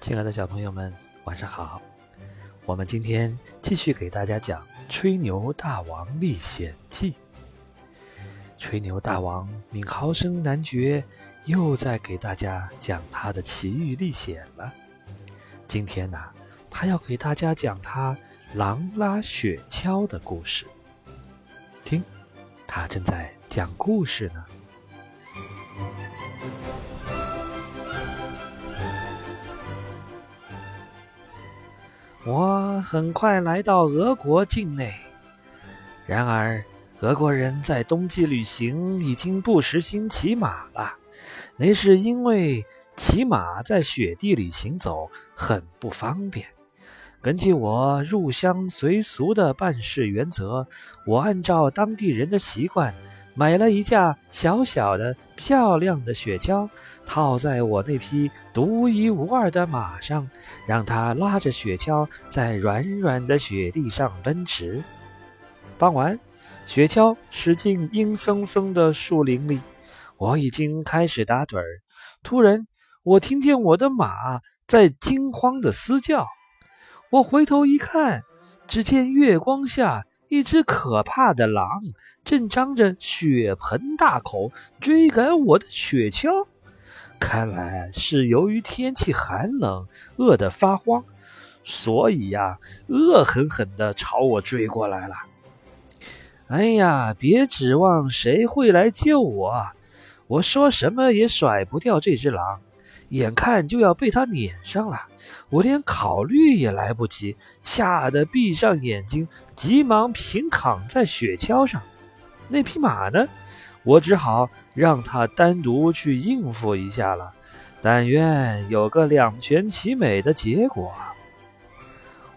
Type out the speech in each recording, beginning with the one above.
亲爱的小朋友们，晚上好！我们今天继续给大家讲《吹牛大王历险记》。吹牛大王敏豪生男爵又在给大家讲他的奇遇历险了。今天呢，他要给大家讲他狼拉雪橇的故事。听，他正在讲故事呢。我很快来到俄国境内，然而俄国人在冬季旅行已经不实行骑马了，那是因为骑马在雪地里行走很不方便。根据我入乡随俗的办事原则，我按照当地人的习惯。买了一架小小的、漂亮的雪橇，套在我那匹独一无二的马上，让它拉着雪橇在软软的雪地上奔驰。傍晚，雪橇驶进阴森森的树林里，我已经开始打盹儿。突然，我听见我的马在惊慌地嘶叫。我回头一看，只见月光下。一只可怕的狼正张着血盆大口追赶我的雪橇，看来是由于天气寒冷，饿得发慌，所以呀，恶狠狠地朝我追过来了。哎呀，别指望谁会来救我，我说什么也甩不掉这只狼。眼看就要被他撵上了，我连考虑也来不及，吓得闭上眼睛，急忙平躺在雪橇上。那匹马呢？我只好让他单独去应付一下了。但愿有个两全其美的结果。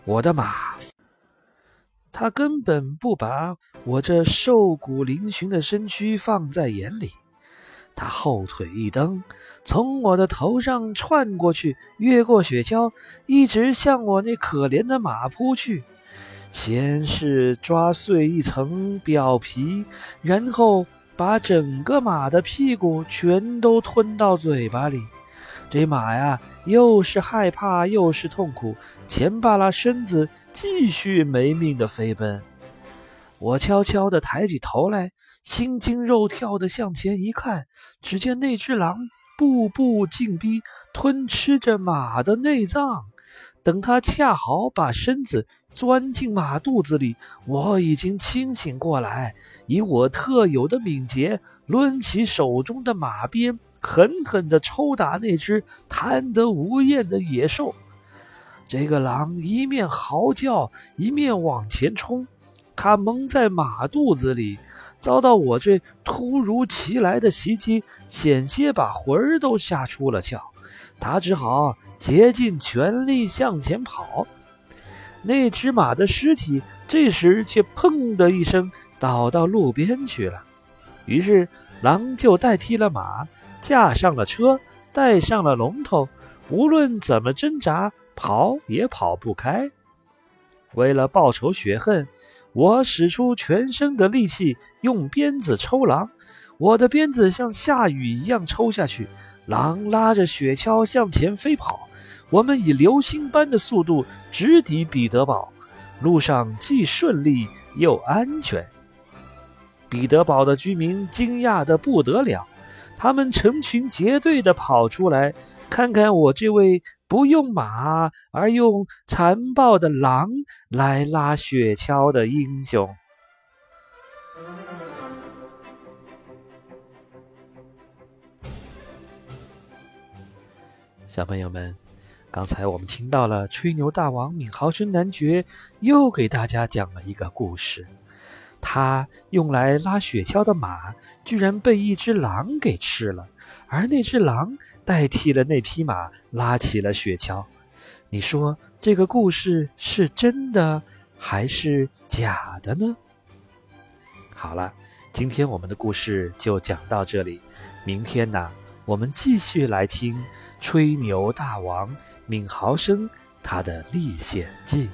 我的马，他根本不把我这瘦骨嶙峋的身躯放在眼里。他后腿一蹬，从我的头上窜过去，越过雪橇，一直向我那可怜的马扑去。先是抓碎一层表皮，然后把整个马的屁股全都吞到嘴巴里。这马呀，又是害怕又是痛苦，前扒拉身子，继续没命的飞奔。我悄悄地抬起头来。心惊肉跳地向前一看，只见那只狼步步紧逼，吞吃着马的内脏。等它恰好把身子钻进马肚子里，我已经清醒过来，以我特有的敏捷，抡起手中的马鞭，狠狠地抽打那只贪得无厌的野兽。这个狼一面嚎叫，一面往前冲，他蒙在马肚子里。遭到我这突如其来的袭击，险些把魂儿都吓出了窍。他只好竭尽全力向前跑。那只马的尸体这时却砰的一声倒到路边去了。于是狼就代替了马，架上了车，带上了龙头，无论怎么挣扎，跑也跑不开。为了报仇雪恨。我使出全身的力气，用鞭子抽狼。我的鞭子像下雨一样抽下去，狼拉着雪橇向前飞跑。我们以流星般的速度直抵彼得堡，路上既顺利又安全。彼得堡的居民惊讶得不得了，他们成群结队地跑出来，看看我这位。不用马而用残暴的狼来拉雪橇的英雄，小朋友们，刚才我们听到了吹牛大王闵豪生男爵又给大家讲了一个故事，他用来拉雪橇的马居然被一只狼给吃了。而那只狼代替了那匹马，拉起了雪橇。你说这个故事是真的还是假的呢？好了，今天我们的故事就讲到这里。明天呢，我们继续来听吹牛大王闵豪生他的历险记。